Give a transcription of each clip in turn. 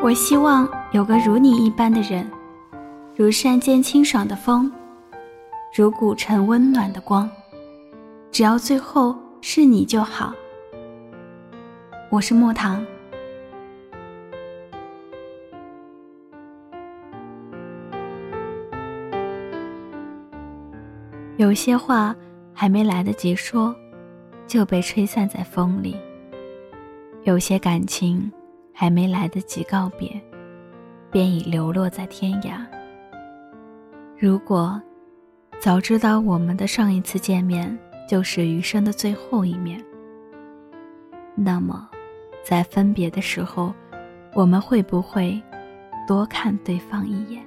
我希望有个如你一般的人，如山间清爽的风，如古城温暖的光。只要最后是你就好。我是莫糖。有些话还没来得及说，就被吹散在风里；有些感情还没来得及告别，便已流落在天涯。如果早知道我们的上一次见面就是余生的最后一面，那么在分别的时候，我们会不会多看对方一眼？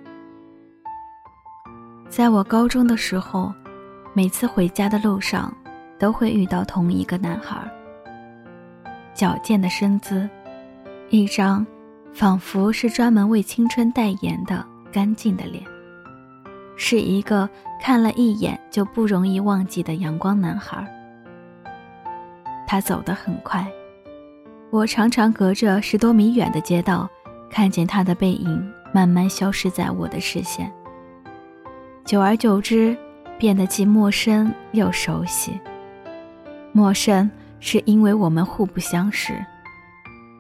在我高中的时候。每次回家的路上，都会遇到同一个男孩。矫健的身姿，一张仿佛是专门为青春代言的干净的脸，是一个看了一眼就不容易忘记的阳光男孩。他走得很快，我常常隔着十多米远的街道，看见他的背影慢慢消失在我的视线。久而久之。变得既陌生又熟悉。陌生是因为我们互不相识，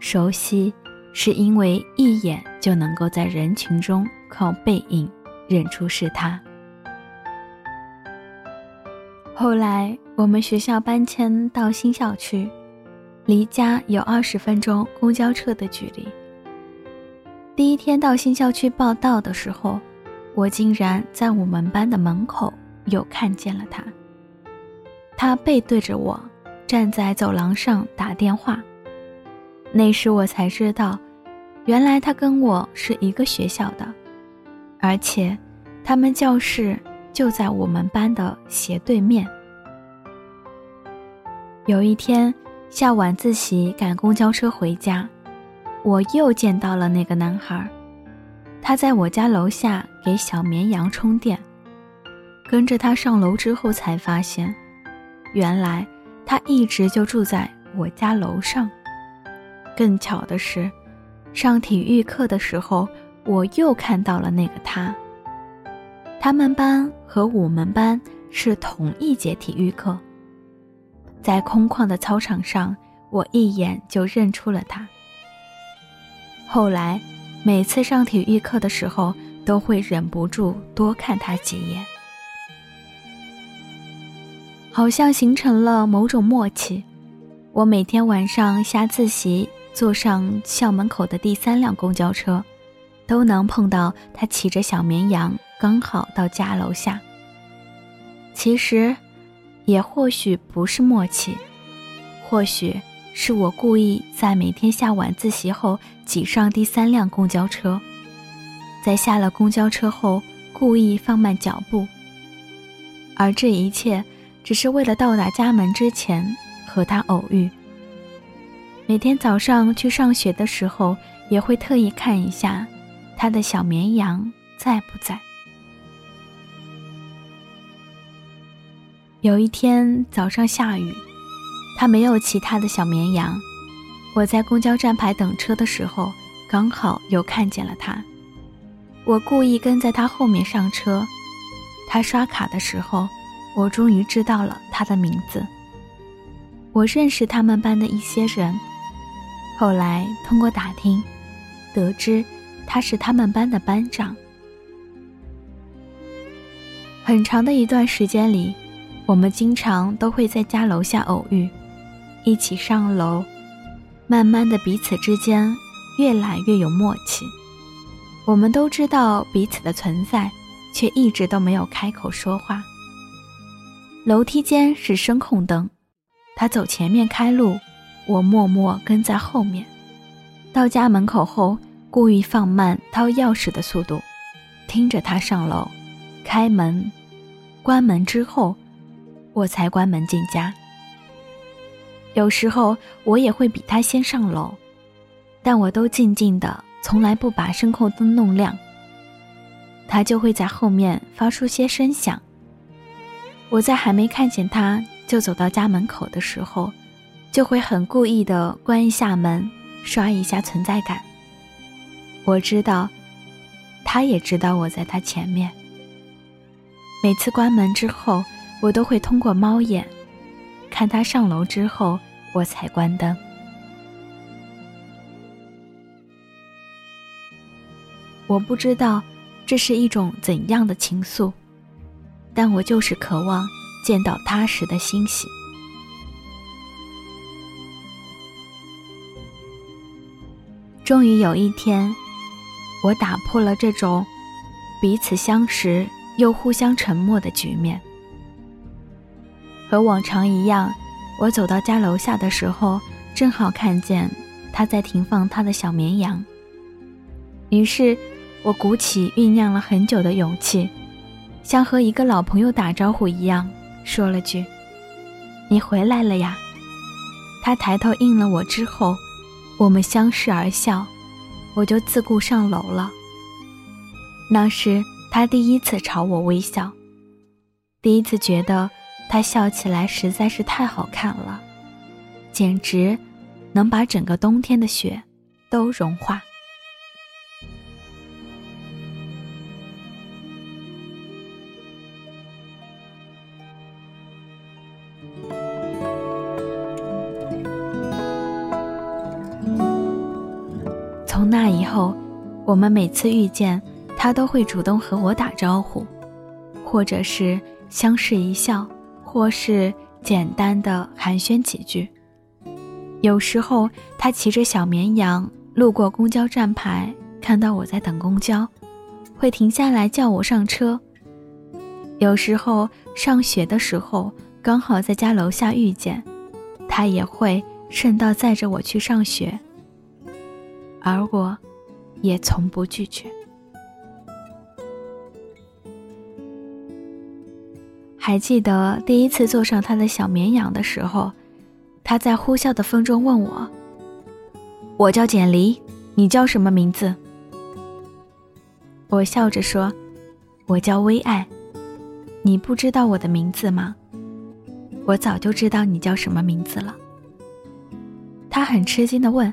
熟悉是因为一眼就能够在人群中靠背影认出是他。后来我们学校搬迁到新校区，离家有二十分钟公交车的距离。第一天到新校区报道的时候，我竟然在我们班的门口。又看见了他，他背对着我，站在走廊上打电话。那时我才知道，原来他跟我是一个学校的，而且他们教室就在我们班的斜对面。有一天下晚自习赶公交车回家，我又见到了那个男孩，他在我家楼下给小绵羊充电。跟着他上楼之后，才发现，原来他一直就住在我家楼上。更巧的是，上体育课的时候，我又看到了那个他。他们班和我们班是同一节体育课，在空旷的操场上，我一眼就认出了他。后来，每次上体育课的时候，都会忍不住多看他几眼。好像形成了某种默契，我每天晚上下自习，坐上校门口的第三辆公交车，都能碰到他骑着小绵羊，刚好到家楼下。其实，也或许不是默契，或许是我故意在每天下晚自习后挤上第三辆公交车，在下了公交车后故意放慢脚步，而这一切。只是为了到达家门之前和他偶遇。每天早上去上学的时候，也会特意看一下他的小绵羊在不在。有一天早上下雨，他没有骑他的小绵羊。我在公交站牌等车的时候，刚好又看见了他。我故意跟在他后面上车。他刷卡的时候。我终于知道了他的名字。我认识他们班的一些人，后来通过打听，得知他是他们班的班长。很长的一段时间里，我们经常都会在家楼下偶遇，一起上楼，慢慢的彼此之间越来越有默契。我们都知道彼此的存在，却一直都没有开口说话。楼梯间是声控灯，他走前面开路，我默默跟在后面。到家门口后，故意放慢掏钥匙的速度，听着他上楼、开门、关门之后，我才关门进家。有时候我也会比他先上楼，但我都静静的，从来不把声控灯弄亮。他就会在后面发出些声响。我在还没看见他就走到家门口的时候，就会很故意的关一下门，刷一下存在感。我知道，他也知道我在他前面。每次关门之后，我都会通过猫眼，看他上楼之后，我才关灯。我不知道这是一种怎样的情愫，但我就是渴望见到他时的欣喜。终于有一天，我打破了这种彼此相识。又互相沉默的局面。和往常一样，我走到家楼下的时候，正好看见他在停放他的小绵羊。于是，我鼓起酝酿了很久的勇气，像和一个老朋友打招呼一样，说了句：“你回来了呀。”他抬头应了我之后，我们相视而笑，我就自顾上楼了。那是。他第一次朝我微笑，第一次觉得他笑起来实在是太好看了，简直能把整个冬天的雪都融化。后，我们每次遇见。他都会主动和我打招呼，或者是相视一笑，或是简单的寒暄几句。有时候他骑着小绵羊路过公交站牌，看到我在等公交，会停下来叫我上车。有时候上学的时候刚好在家楼下遇见，他也会顺道载着我去上学，而我，也从不拒绝。还记得第一次坐上他的小绵羊的时候，他在呼啸的风中问我：“我叫简离，你叫什么名字？”我笑着说：“我叫微爱。”你不知道我的名字吗？我早就知道你叫什么名字了。他很吃惊的问：“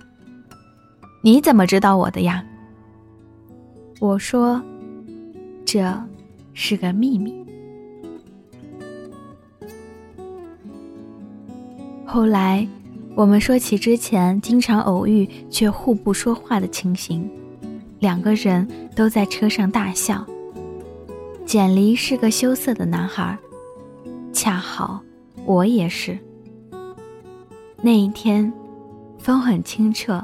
你怎么知道我的呀？”我说：“这是个秘密。”后来，我们说起之前经常偶遇却互不说话的情形，两个人都在车上大笑。简离是个羞涩的男孩，恰好我也是。那一天，风很清澈，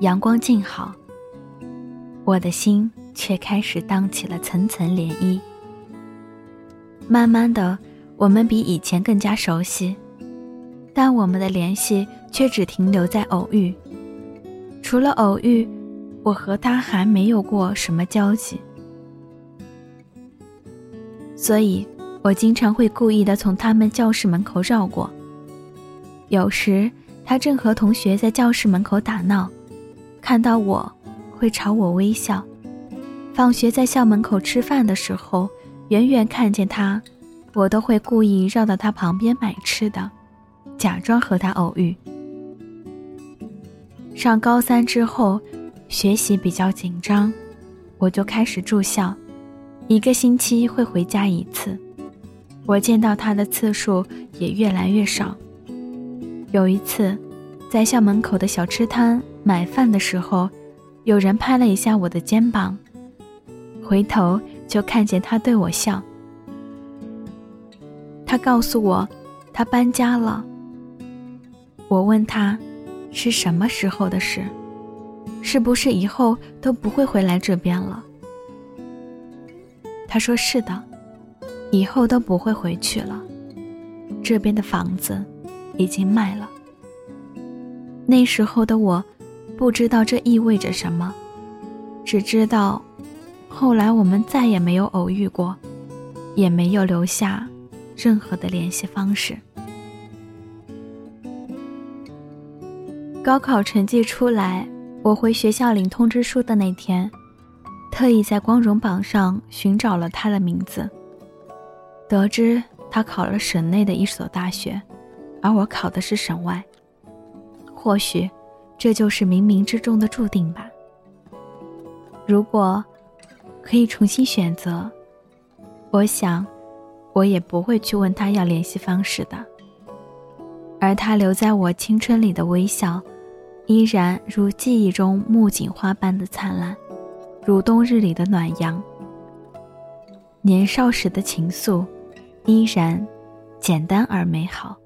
阳光静好，我的心却开始荡起了层层涟漪。慢慢的，我们比以前更加熟悉。但我们的联系却只停留在偶遇。除了偶遇，我和他还没有过什么交集。所以，我经常会故意的从他们教室门口绕过。有时，他正和同学在教室门口打闹，看到我，会朝我微笑。放学在校门口吃饭的时候，远远看见他，我都会故意绕到他旁边买吃的。假装和他偶遇。上高三之后，学习比较紧张，我就开始住校，一个星期会回家一次。我见到他的次数也越来越少。有一次，在校门口的小吃摊买饭的时候，有人拍了一下我的肩膀，回头就看见他对我笑。他告诉我，他搬家了。我问他，是什么时候的事？是不是以后都不会回来这边了？他说是的，以后都不会回去了。这边的房子已经卖了。那时候的我，不知道这意味着什么，只知道，后来我们再也没有偶遇过，也没有留下任何的联系方式。高考成绩出来，我回学校领通知书的那天，特意在光荣榜上寻找了他的名字。得知他考了省内的一所大学，而我考的是省外。或许，这就是冥冥之中的注定吧。如果可以重新选择，我想我也不会去问他要联系方式的。而他留在我青春里的微笑，依然如记忆中木槿花般的灿烂，如冬日里的暖阳。年少时的情愫，依然简单而美好。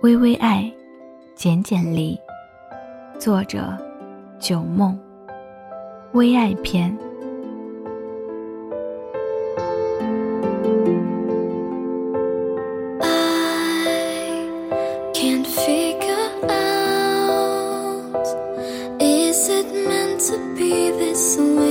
微微爱，简简离。作者：九梦。微爱篇。Cause I